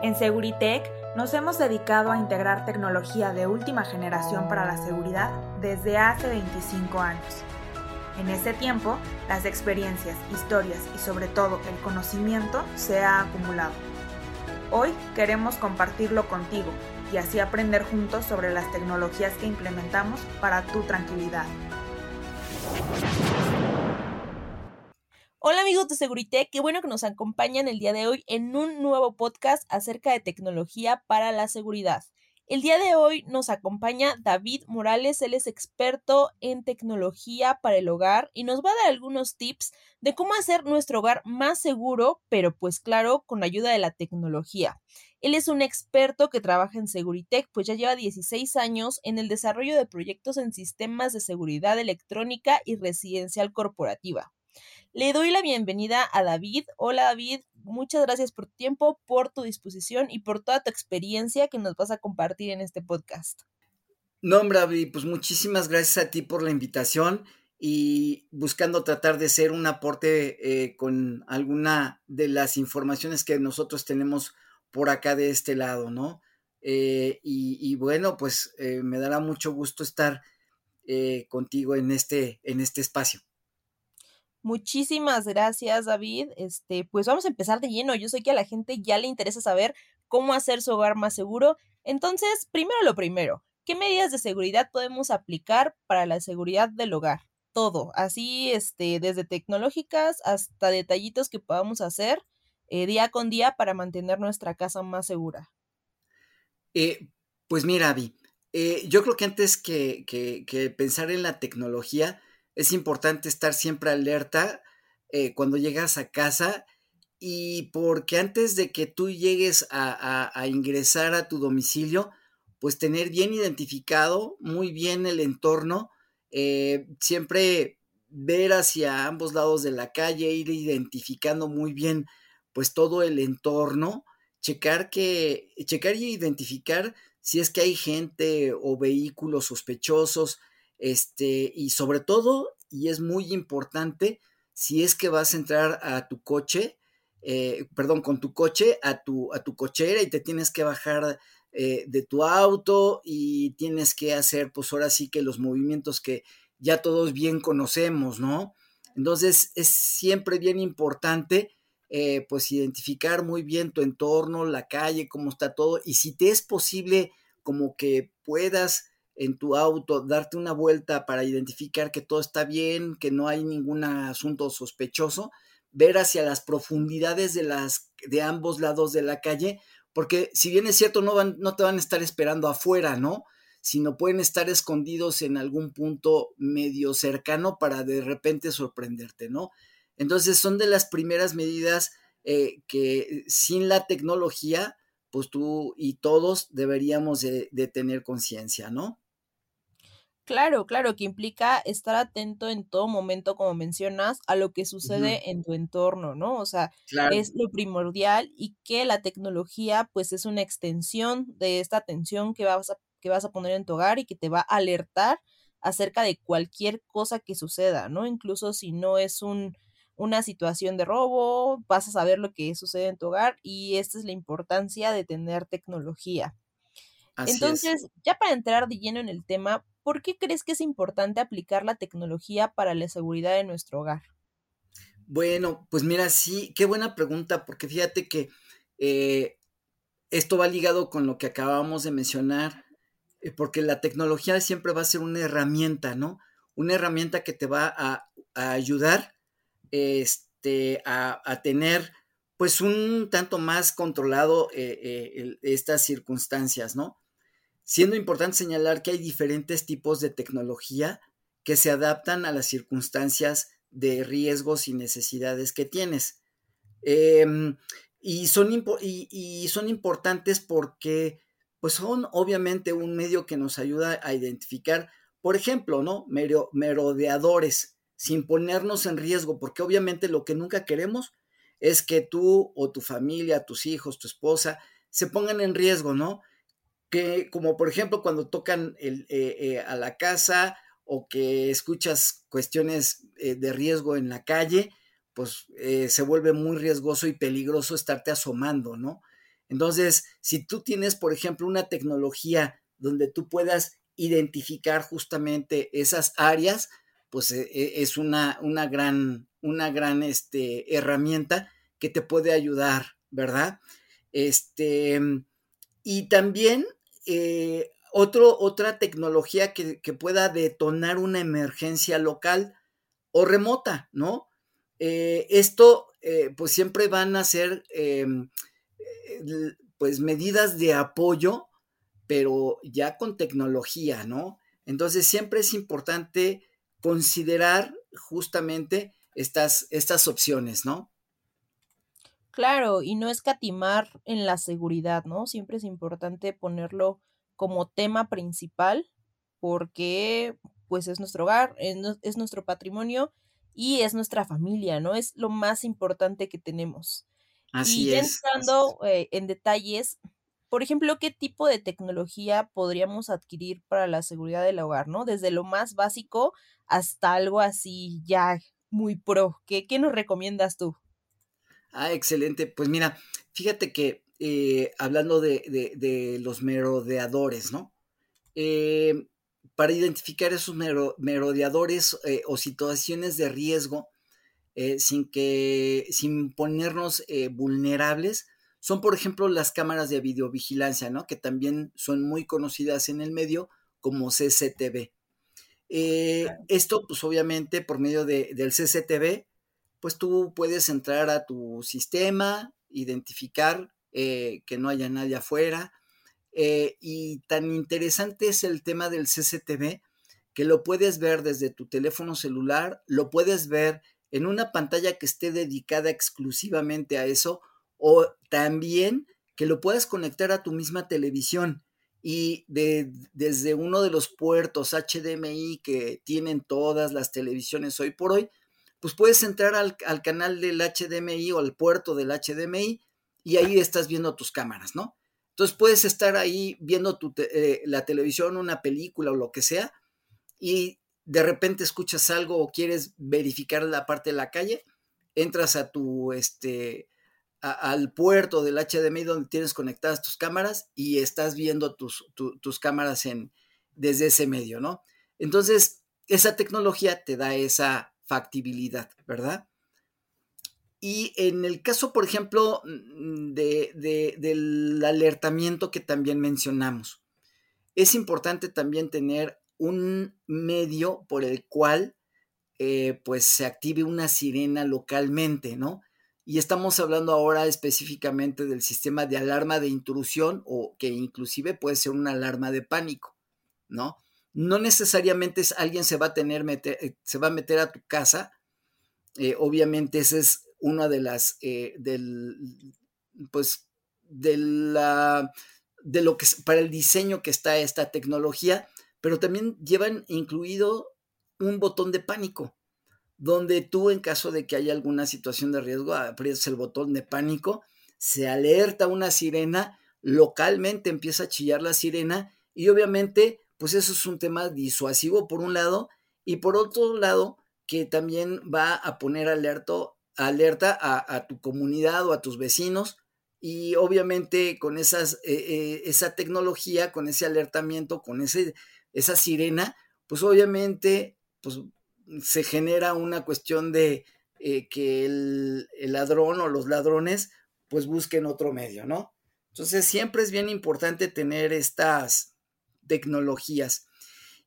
En Seguritech nos hemos dedicado a integrar tecnología de última generación para la seguridad desde hace 25 años. En ese tiempo, las experiencias, historias y sobre todo el conocimiento se ha acumulado. Hoy queremos compartirlo contigo y así aprender juntos sobre las tecnologías que implementamos para tu tranquilidad. Amigos de Segurité, qué bueno que nos acompañan el día de hoy en un nuevo podcast acerca de tecnología para la seguridad. El día de hoy nos acompaña David Morales, él es experto en tecnología para el hogar y nos va a dar algunos tips de cómo hacer nuestro hogar más seguro, pero pues claro, con ayuda de la tecnología. Él es un experto que trabaja en Seguritech, pues ya lleva 16 años en el desarrollo de proyectos en sistemas de seguridad electrónica y residencial corporativa. Le doy la bienvenida a David. Hola David, muchas gracias por tu tiempo, por tu disposición y por toda tu experiencia que nos vas a compartir en este podcast. No, hombre, pues muchísimas gracias a ti por la invitación y buscando tratar de ser un aporte eh, con alguna de las informaciones que nosotros tenemos por acá de este lado, ¿no? Eh, y, bueno, pues eh, me dará mucho gusto estar contigo en este, en este espacio. Muchísimas gracias, David. Este, pues vamos a empezar de lleno. Yo sé que a la gente ya le interesa saber cómo hacer su hogar más seguro. Entonces, primero lo primero, ¿qué medidas de seguridad podemos aplicar para la seguridad del hogar? Todo, así, este, desde tecnológicas hasta detallitos que podamos hacer eh, día con día para mantener nuestra casa más segura. Eh, pues mira, Abby, eh, yo creo que antes que, que pensar en la tecnología, es importante estar siempre alerta eh, cuando llegas a casa y porque antes de que tú llegues a, ingresar a tu domicilio, pues tener bien identificado muy bien el entorno, eh, siempre ver hacia ambos lados de la calle, ir identificando muy bien pues todo el entorno, checar que, checar y identificar si es que hay gente o vehículos sospechosos, este, y sobre todo, y es muy importante, si es que vas a entrar a tu coche, eh, perdón, con tu coche a tu, a tu cochera y te tienes que bajar eh, de tu auto y tienes que hacer, pues ahora sí que los movimientos que ya todos bien conocemos, ¿no? Entonces es siempre bien importante, eh, pues identificar muy bien tu entorno, la calle, cómo está todo y si te es posible como que puedas en tu auto, darte una vuelta para identificar que todo está bien, que no hay ningún asunto sospechoso, ver hacia las profundidades de, las, de ambos lados de la calle, porque si bien es cierto, no, van, no te van a estar esperando afuera, ¿no? Sino pueden estar escondidos en algún punto medio cercano para de repente sorprenderte, ¿no? Entonces son de las primeras medidas eh, que sin la tecnología, pues tú y todos deberíamos de tener conciencia, ¿no? Claro, claro, que implica estar atento en todo momento, como mencionas, a lo que sucede en tu entorno, ¿no? O sea, es lo primordial y que la tecnología, pues, es una extensión de esta atención que vas a, que vas a poner en tu hogar y que te va a alertar acerca de cualquier cosa que suceda, ¿no? Incluso si no es un, una situación de robo, vas a saber lo que sucede en tu hogar y esta es la importancia de tener tecnología. Entonces, ya para entrar de lleno en el tema, ¿por qué crees que es importante aplicar la tecnología para la seguridad de nuestro hogar? Bueno, pues mira, sí, qué buena pregunta, porque fíjate que eh, esto va ligado con lo que acabamos de mencionar, eh, porque la tecnología siempre va a ser una herramienta, ¿no? Una herramienta que te va a, ayudar este, a, tener pues un tanto más controlado eh, estas circunstancias, ¿no? Siendo importante señalar que hay diferentes tipos de tecnología que se adaptan a las circunstancias de riesgos y necesidades que tienes. Em, y, son y, son importantes porque pues son obviamente un medio que nos ayuda a identificar, por ejemplo, ¿no? merodeadores, sin ponernos en riesgo, porque obviamente lo que nunca queremos es que tú o tu familia, tus hijos, tu esposa, se pongan en riesgo, ¿no? Que como por ejemplo cuando tocan eh, eh, a la casa o que escuchas cuestiones eh, de riesgo en la calle, pues se vuelve muy riesgoso y peligroso estarte asomando, ¿no? Entonces, si tú tienes, por ejemplo, una tecnología donde tú puedas identificar justamente esas áreas, pues es una, una gran, una gran este, herramienta que te puede ayudar, ¿verdad? Este, y también eh, otra tecnología que, pueda detonar una emergencia local o remota, ¿no? Eh, esto, eh, pues siempre van a ser, pues, medidas de apoyo pero ya con tecnología, ¿no? Entonces siempre es importante considerar justamente estas, estas opciones, ¿no? Claro, y no escatimar en la seguridad, ¿no? Siempre es importante ponerlo como tema principal porque pues es nuestro hogar, es, nuestro patrimonio y es nuestra familia, ¿no? Es lo más importante que tenemos. Así y es. entrando eh, en detalles, por ejemplo, ¿qué tipo de tecnología podríamos adquirir para la seguridad del hogar, ¿no? Desde lo más básico hasta algo así ya muy pro. ¿Qué, qué nos recomiendas tú? Ah, excelente. Pues mira, fíjate que eh, hablando de, de, los merodeadores, ¿no? Eh, para identificar esos merodeadores eh, o situaciones de riesgo sin que, sin ponernos vulnerables, son, por ejemplo, las cámaras de videovigilancia, ¿no? Que también son muy conocidas en el medio como CCTV. Esto, pues obviamente, por medio de, del CCTV, pues tú puedes entrar a tu sistema, identificar eh, que no haya nadie afuera. Eh, y tan interesante es el tema del CCTV que lo puedes ver desde tu teléfono celular, lo puedes ver en una pantalla que esté dedicada exclusivamente a eso o también que lo puedas conectar a tu misma televisión y de, desde uno de los puertos HDMI que tienen todas las televisiones hoy por hoy, pues puedes entrar al, canal del HDMI o al puerto del HDMI y ahí estás viendo tus cámaras, ¿no? Entonces puedes estar ahí viendo eh, la televisión, una película o lo que sea, y de repente escuchas algo o quieres verificar la parte de la calle, entras a tu, este, al puerto del HDMI donde tienes conectadas tus cámaras y estás viendo tus, tus cámaras en, desde ese medio, ¿no? Entonces, esa tecnología te da esa factibilidad, ¿verdad? Y en el caso, por ejemplo, mm, de, del alertamiento que también mencionamos, es importante también tener un medio por el cual eh, pues se active una sirena localmente, ¿no? Y estamos hablando ahora específicamente del sistema de alarma de intrusión o que inclusive puede ser una alarma de pánico, ¿no? No necesariamente es, alguien se va a tener, meter, eh, se va a meter a tu casa. Eh, obviamente esa es una de las, eh, del, pues, de la, de lo que, para el diseño que está esta tecnología, pero también llevan incluido un botón de pánico donde tú en caso de que haya alguna situación de riesgo aprietas el botón de pánico, se alerta una sirena, localmente empieza a chillar la sirena y obviamente pues eso es un tema disuasivo por un lado y por otro lado que también va a poner alerta a, tu comunidad o a tus vecinos y obviamente con esas, eh, eh, esa tecnología, con ese alertamiento, con ese, esa sirena, pues obviamente pues se genera una cuestión de eh, que el, ladrón o los ladrones pues busquen otro medio, ¿no? Entonces siempre es bien importante tener estas tecnologías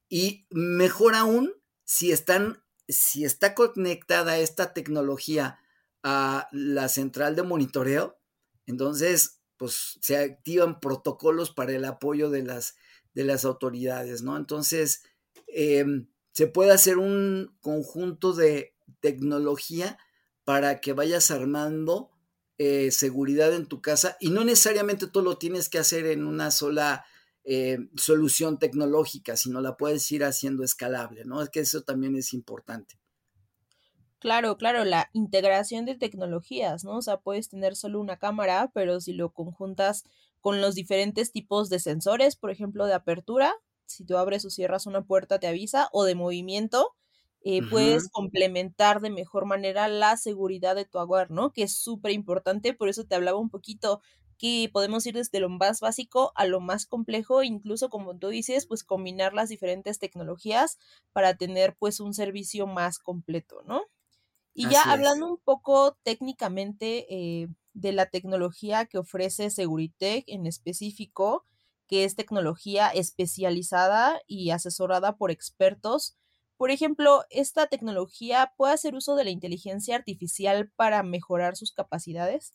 y mejor aún si están, si está conectada esta tecnología a la central de monitoreo, entonces pues se activan protocolos para el apoyo de las, de las autoridades, ¿no? Entonces, eh, se puede hacer un conjunto de tecnología para que vayas armando eh, seguridad en tu casa y no necesariamente tú lo tienes que hacer en una sola eh, solución tecnológica, sino la puedes ir haciendo escalable, ¿no? Es que eso también es importante. Claro, claro, la integración de tecnologías, ¿no? O sea, puedes tener solo una cámara, pero si lo conjuntas con los diferentes tipos de sensores, por ejemplo, de apertura, si tú abres o cierras una puerta te avisa, o de movimiento, eh, puedes complementar de mejor manera la seguridad de tu hogar, ¿no? Que es súper importante, por eso te hablaba un poquito que podemos ir desde lo más básico a lo más complejo, incluso como tú dices, pues combinar las diferentes tecnologías para tener pues un servicio más completo, ¿no? Y ya hablando un poco técnicamente eh, de la tecnología que ofrece Seguritech en específico, que es tecnología especializada y asesorada por expertos, por ejemplo, ¿esta tecnología puede hacer uso de la inteligencia artificial para mejorar sus capacidades?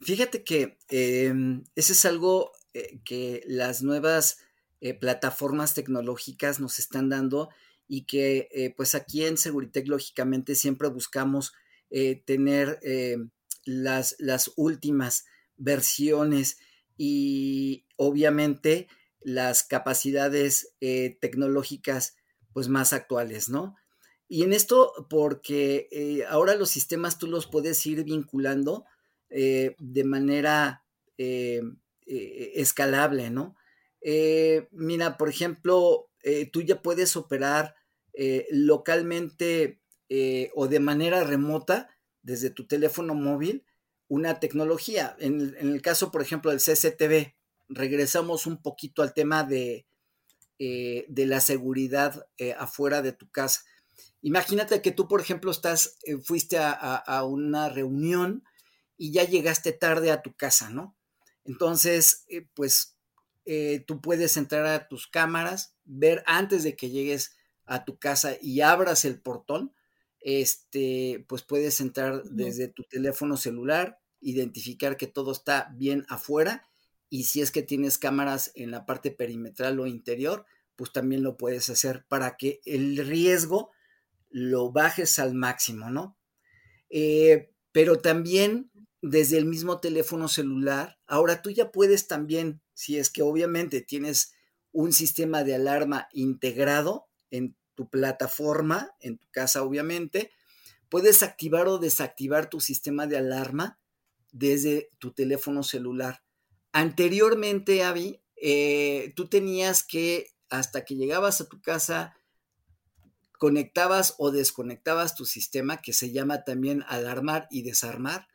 Fíjate que em, eso es algo eh, que las nuevas eh, plataformas tecnológicas nos están dando y que eh, pues aquí en Seguritech lógicamente siempre buscamos tener las, las últimas versiones y obviamente las capacidades tecnológicas pues más actuales, ¿no? Y en esto porque ahora los sistemas tú los puedes ir vinculando eh, de manera eh, eh, escalable, ¿no? mira, por ejemplo, tú ya puedes operar localmente o de manera remota desde tu teléfono móvil una tecnología. En, el caso, por ejemplo, del CCTV, regresamos un poquito al tema de, de la seguridad afuera de tu casa. Imagínate que tú, por ejemplo, estás, fuiste a, una reunión y ya llegaste tarde a tu casa, ¿no? Entonces, eh, pues eh, tú puedes entrar a tus cámaras, ver antes de que llegues a tu casa y abras el portón, este, pues puedes entrar desde tu teléfono celular, identificar que todo está bien afuera y si es que tienes cámaras en la parte perimetral o interior, pues también lo puedes hacer para que el riesgo lo bajes al máximo, ¿no? Eh, pero también desde el mismo teléfono celular. Ahora tú ya puedes también, si es que obviamente tienes un sistema de alarma integrado en tu plataforma, en tu casa obviamente, puedes activar o desactivar tu sistema de alarma desde tu teléfono celular. Anteriormente, Avi, eh, tú tenías que, hasta que llegabas a tu casa, conectabas o desconectabas tu sistema, que se llama también alarmar y desarmar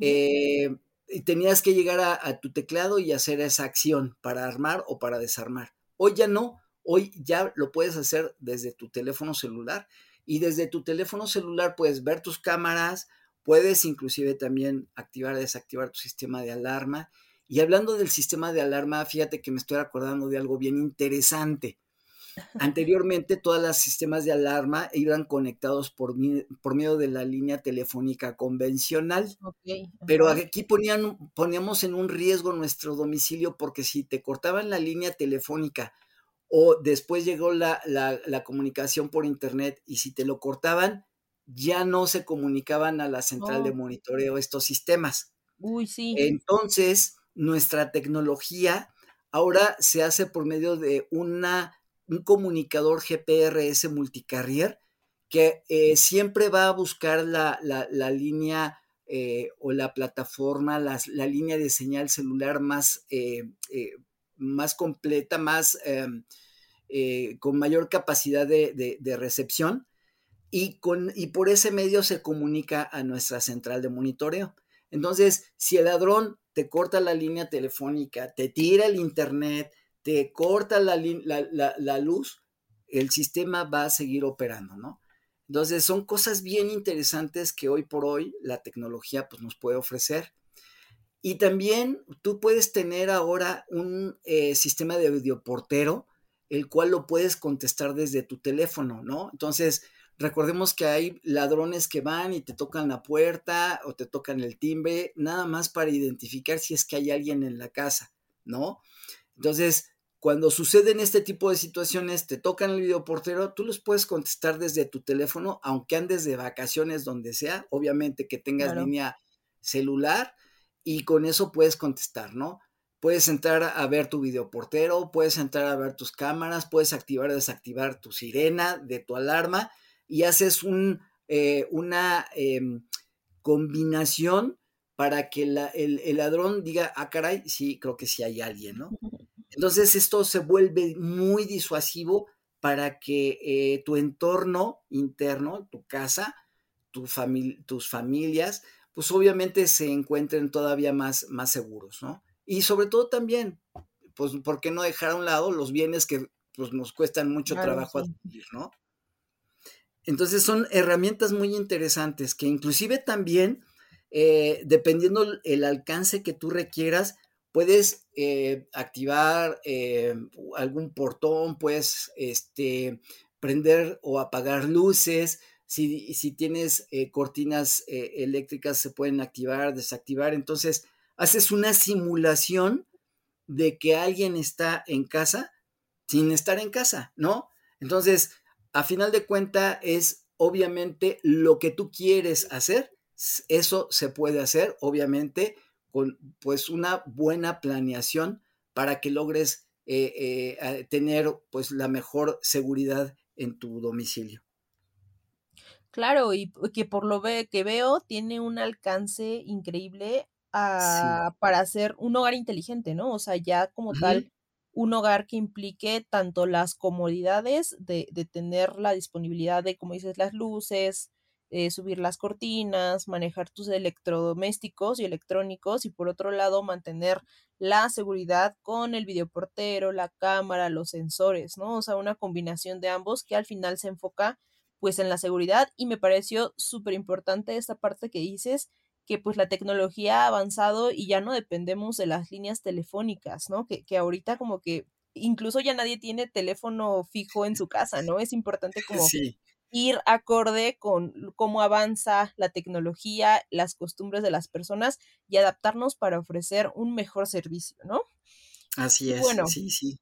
eh, y tenías que llegar a, tu teclado y hacer esa acción para armar o para desarmar. Hoy ya no, hoy ya lo puedes hacer desde tu teléfono celular y desde tu teléfono celular puedes ver tus cámaras, puedes inclusive también activar desactivar tu sistema de alarma. Y hablando del sistema de alarma, fíjate que me estoy acordando de algo bien interesante. Anteriormente, todos los sistemas de alarma iban conectados por, por medio de la línea telefónica convencional. Pero aquí ponían, poníamos en un riesgo nuestro domicilio porque si te cortaban la línea telefónica o después llegó la, comunicación por internet y si te lo cortaban, ya no se comunicaban a la central de monitoreo estos sistemas. Uy, sí. Entonces, nuestra tecnología ahora se hace por medio de una un comunicador GPRS multicarrier que eh, siempre va a buscar la, línea eh, o la plataforma, la, línea de señal celular más, eh, más completa, más em, con mayor capacidad de, recepción y, con, y por ese medio se comunica a nuestra central de monitoreo. Entonces, si el ladrón te corta la línea telefónica, te tira el internet, te corta la, luz, el sistema va a seguir operando, ¿no? Entonces son cosas bien interesantes que hoy por hoy la tecnología pues, nos puede ofrecer. Y también tú puedes tener ahora un eh, sistema de videoportero, el cual lo puedes contestar desde tu teléfono, ¿no? Entonces, recordemos que hay ladrones que van y te tocan la puerta o te tocan el timbre, nada más para identificar si es que hay alguien en la casa, ¿no? Entonces, cuando suceden este tipo de situaciones, te tocan el videoportero, tú los puedes contestar desde tu teléfono, aunque andes de vacaciones donde sea, obviamente que tengas línea celular y con eso puedes contestar, ¿no? Puedes entrar a ver tu videoportero, puedes entrar a ver tus cámaras, puedes activar o desactivar tu sirena de tu alarma y haces un, eh, una em, combinación para que el, el, ladrón diga, ah, caray, sí, creo que sí hay alguien, ¿no? Entonces esto se vuelve muy disuasivo para que eh, tu entorno interno, tu casa, tu tus familias, pues obviamente se encuentren todavía más, más seguros, ¿no? Y sobre todo también, pues, ¿por qué no dejar a un lado los bienes que pues, nos cuestan mucho trabajo adquirir, ¿no? Entonces son herramientas muy interesantes que inclusive también, eh, dependiendo el alcance que tú requieras, puedes eh, activar eh, algún portón, puedes este, prender o apagar luces. Si, si tienes eh, cortinas eléctricas, se pueden activar, desactivar. Entonces, haces una simulación de que alguien está en casa sin estar en casa, ¿no? Entonces, a final de cuenta es obviamente lo que tú quieres hacer, eso se puede hacer, obviamente, con pues una buena planeación para que logres eh, eh, tener pues la mejor seguridad en tu domicilio. Claro, y que por lo que veo tiene un alcance increíble ah, para hacer un hogar inteligente, ¿no? O sea, ya como tal, un hogar que implique tanto las comodidades de, de, tener la disponibilidad de, como dices, las luces, eh, subir las cortinas, manejar tus electrodomésticos y electrónicos y por otro lado mantener la seguridad con el videoportero, la cámara, los sensores, ¿no? O sea, una combinación de ambos que al final se enfoca pues en la seguridad y me pareció súper importante esta parte que dices que pues la tecnología ha avanzado y ya no dependemos de las líneas telefónicas, ¿no? Que, que ahorita como que incluso ya nadie tiene teléfono fijo en su casa, ¿no? Es importante como sí ir acorde con cómo avanza la tecnología, las costumbres de las personas y adaptarnos para ofrecer un mejor servicio, ¿no? Así es. Bueno, sí, sí.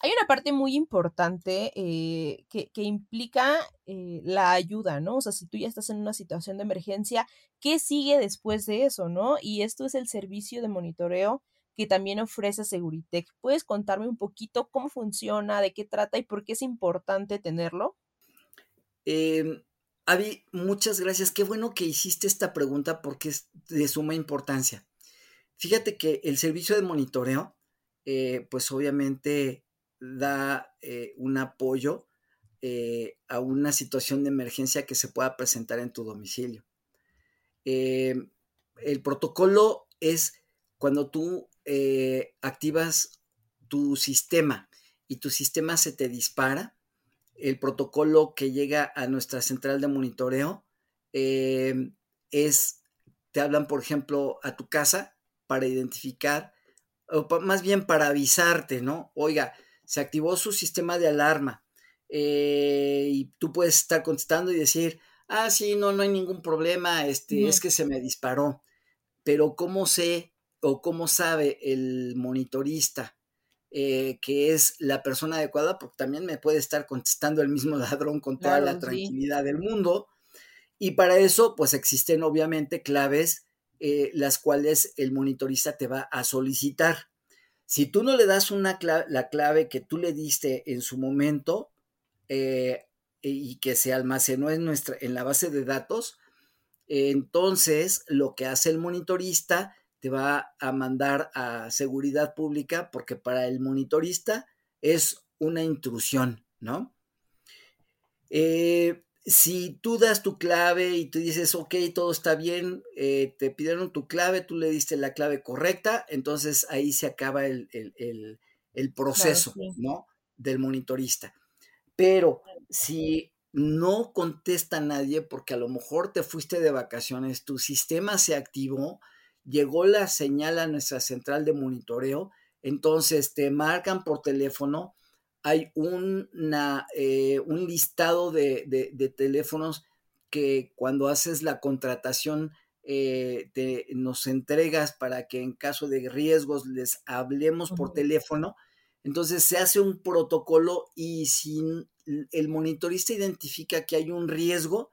Hay una parte muy importante eh, que, implica eh, la ayuda, ¿no? O sea, si tú ya estás en una situación de emergencia, ¿qué sigue después de eso, no? Y esto es el servicio de monitoreo que también ofrece Seguritech. ¿Puedes contarme un poquito cómo funciona, de qué trata y por qué es importante tenerlo? Eh, Avi, muchas gracias. Qué bueno que hiciste esta pregunta porque es de suma importancia. Fíjate que el servicio de monitoreo, eh, pues obviamente da eh, un apoyo eh, a una situación de emergencia que se pueda presentar en tu domicilio. el protocolo es cuando tú activas tu sistema y tu sistema se te dispara, el protocolo que llega a nuestra central de monitoreo em, es, te hablan, por ejemplo, a tu casa para identificar, o más bien para avisarte, ¿no? Oiga, se activó su sistema de alarma eh, y tú puedes estar contestando y decir, ah, sí, no, no hay ningún problema, este, es que se me disparó. Pero ¿cómo sé o cómo sabe el monitorista eh, que es la persona adecuada, porque también me puede estar contestando el mismo ladrón con toda la tranquilidad del mundo. Y para eso, pues existen obviamente claves, eh, las cuales el monitorista te va a solicitar. Si tú no le das una la clave que tú le diste en su momento eh, y que se almacenó en, nuestra, en la base de datos, entonces lo que hace el monitorista te va a mandar a seguridad pública porque para el monitorista es una intrusión, ¿no? Eh, si tú das tu clave y tú dices, ok, todo está bien, eh, te pidieron tu clave, tú le diste la clave correcta, entonces ahí se acaba el, proceso, ¿no? Del monitorista. Pero si no contesta nadie porque a lo mejor te fuiste de vacaciones, tu sistema se activó, llegó la señal a nuestra central de monitoreo, entonces te marcan por teléfono, hay una, eh, un listado de, teléfonos que cuando haces la contratación eh, te, nos entregas para que en caso de riesgos les hablemos por teléfono. Entonces se hace un protocolo y si el monitorista identifica que hay un riesgo,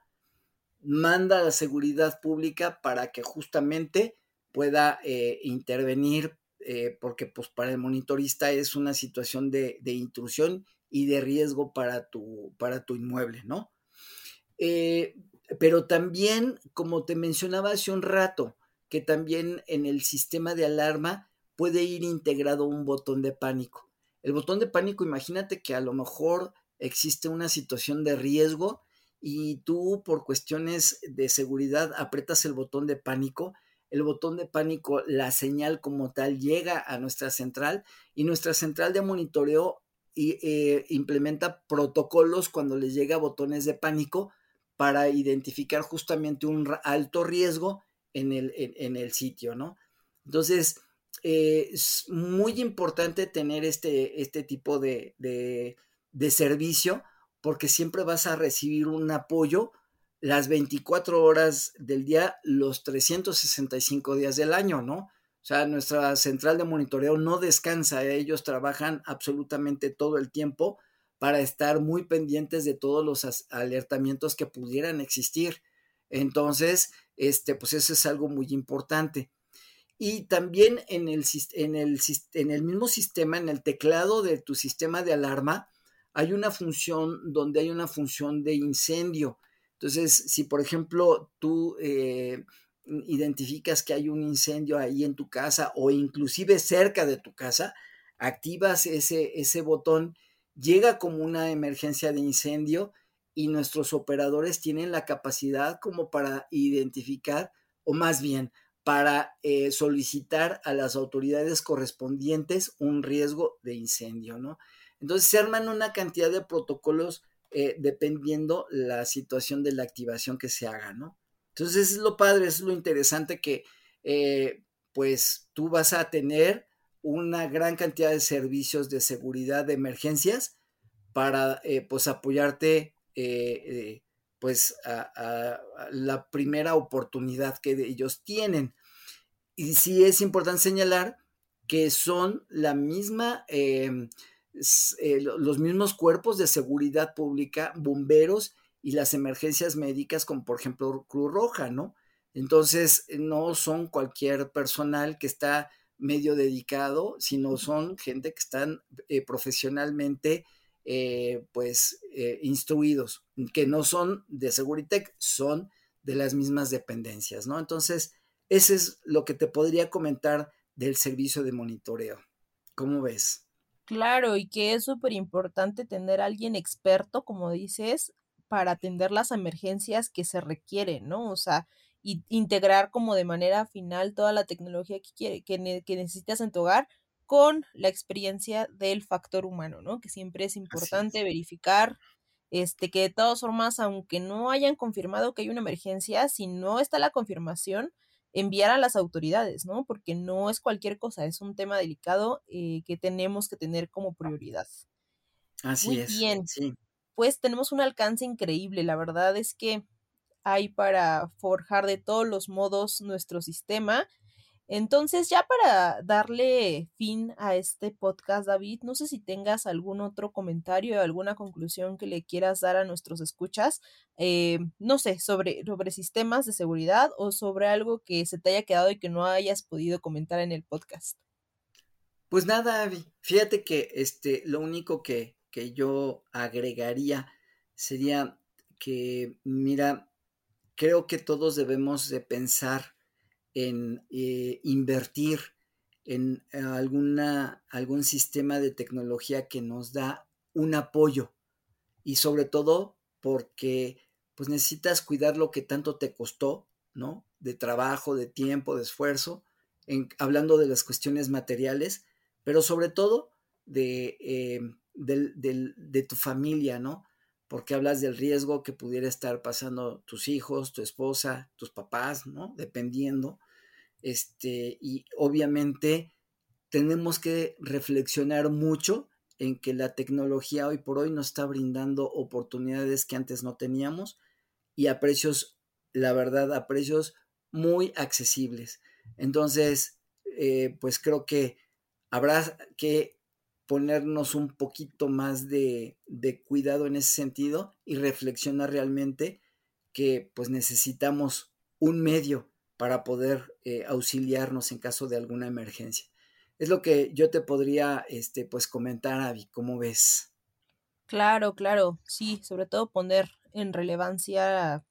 manda a la seguridad pública para que justamente pueda eh, intervenir, eh, porque pues para el monitorista es una situación de, intrusión y de riesgo para tu, para tu inmueble, ¿no? Eh, pero también, como te mencionaba hace un rato, que también en el sistema de alarma puede ir integrado un botón de pánico. El botón de pánico, imagínate que a lo mejor existe una situación de riesgo y tú por cuestiones de seguridad aprietas el botón de pánico, el botón de pánico, la señal como tal llega a nuestra central y nuestra central de monitoreo eh, implementa protocolos cuando les llega botones de pánico para identificar justamente un alto riesgo en el, en, el sitio, ¿no? Entonces, eh, es muy importante tener este, este tipo de, de servicio porque siempre vas a recibir un apoyo las 24 horas del día, los 365 días del año, ¿no? O sea, nuestra central de monitoreo no descansa, ellos trabajan absolutamente todo el tiempo para estar muy pendientes de todos los alertamientos que pudieran existir. Entonces, este, pues eso es algo muy importante. Y también en el, en el, en el mismo sistema, en el teclado de tu sistema de alarma, hay una función donde hay una función de incendio. Entonces, si por ejemplo tú eh, identificas que hay un incendio ahí en tu casa o inclusive cerca de tu casa, activas ese, ese botón, llega como una emergencia de incendio y nuestros operadores tienen la capacidad como para identificar, o más bien, para eh, solicitar a las autoridades correspondientes un riesgo de incendio, ¿no? Entonces se arman una cantidad de protocolos eh, dependiendo la situación de la activación que se haga, ¿no? Entonces es lo padre, es lo interesante que eh, pues tú vas a tener una gran cantidad de servicios de seguridad de emergencias para eh, pues apoyarte pues a, la primera oportunidad que ellos tienen. Y sí es importante señalar que son la misma em, eh, los mismos cuerpos de seguridad pública, bomberos y las emergencias médicas, como por ejemplo Cruz Roja, ¿no? Entonces, no son cualquier personal que está medio dedicado, sino son gente que están eh, profesionalmente, eh, pues, instruidos, que no son de Seguritech, son de las mismas dependencias, ¿no? Entonces, ese es lo que te podría comentar del servicio de monitoreo. ¿Cómo ves? Claro, y que es súper importante tener a alguien experto, como dices, para atender las emergencias que se requieren, ¿no? O sea, y integrar como de manera final toda la tecnología que, quiere, que, que necesitas en tu hogar con la experiencia del factor humano, ¿no? Que siempre es importante verificar este, que de todas formas, aunque no hayan confirmado que hay una emergencia, si no está la confirmación, enviar a las autoridades, ¿no? Porque no es cualquier cosa, es un tema delicado eh, que tenemos que tener como prioridad. Así Muy es. Bien. Pues tenemos un alcance increíble, la verdad es que hay para forjar de todos los modos nuestro sistema entonces, ya para darle fin a este podcast, David, no sé si tengas algún otro comentario, o alguna conclusión que le quieras dar a nuestros escuchas, eh, no sé, sobre, sobre sistemas de seguridad o sobre algo que se te haya quedado y que no hayas podido comentar en el podcast. Pues nada, fíjate que este, lo único que, que yo agregaría sería que, mira, creo que todos debemos de pensar en eh, invertir en alguna, algún sistema de tecnología que nos da un apoyo y sobre todo porque pues necesitas cuidar lo que tanto te costó, ¿no? De trabajo, de tiempo, de esfuerzo, en, hablando de las cuestiones materiales, pero sobre todo de, eh, de tu familia, ¿no? Porque hablas del riesgo que pudiera estar pasando tus hijos, tu esposa, tus papás, ¿no? Dependiendo. Este, y obviamente tenemos que reflexionar mucho en que la tecnología hoy por hoy nos está brindando oportunidades que antes no teníamos y a precios, la verdad, a precios muy accesibles. Entonces, eh, pues creo que habrá que ponernos un poquito más de, cuidado en ese sentido y reflexionar realmente que pues necesitamos un medio para poder eh, auxiliarnos en caso de alguna emergencia. Es lo que yo te podría, este, pues, comentar, Avi, ¿cómo ves? Claro, claro, sí, sobre todo poner en relevancia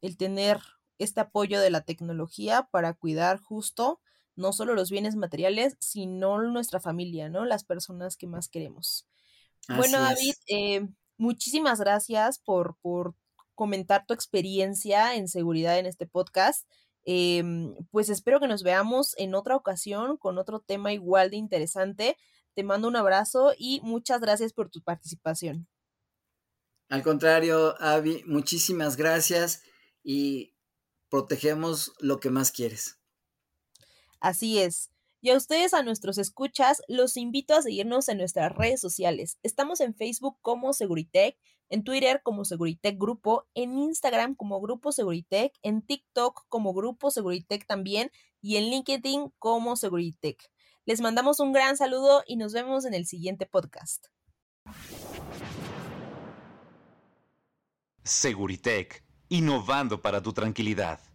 el tener este apoyo de la tecnología para cuidar justo no solo los bienes materiales, sino nuestra familia, ¿no? Las personas que más queremos. bueno, David, eh, muchísimas gracias por, por comentar tu experiencia en seguridad en este podcast. Em, pues espero que nos veamos en otra ocasión con otro tema igual de interesante. Te mando un abrazo y muchas gracias por tu participación. Al contrario, Avi, muchísimas gracias y protegemos lo que más quieres. Así es. Y a ustedes, a nuestros escuchas, los invito a seguirnos en nuestras redes sociales. Estamos en Facebook como Seguritech, en Twitter como Seguritech Grupo, en Instagram como Grupo Seguritech, en TikTok como Grupo Seguritech también y en LinkedIn como Seguritech. Les mandamos un gran saludo y nos vemos en el siguiente podcast. Seguritech, innovando para tu tranquilidad.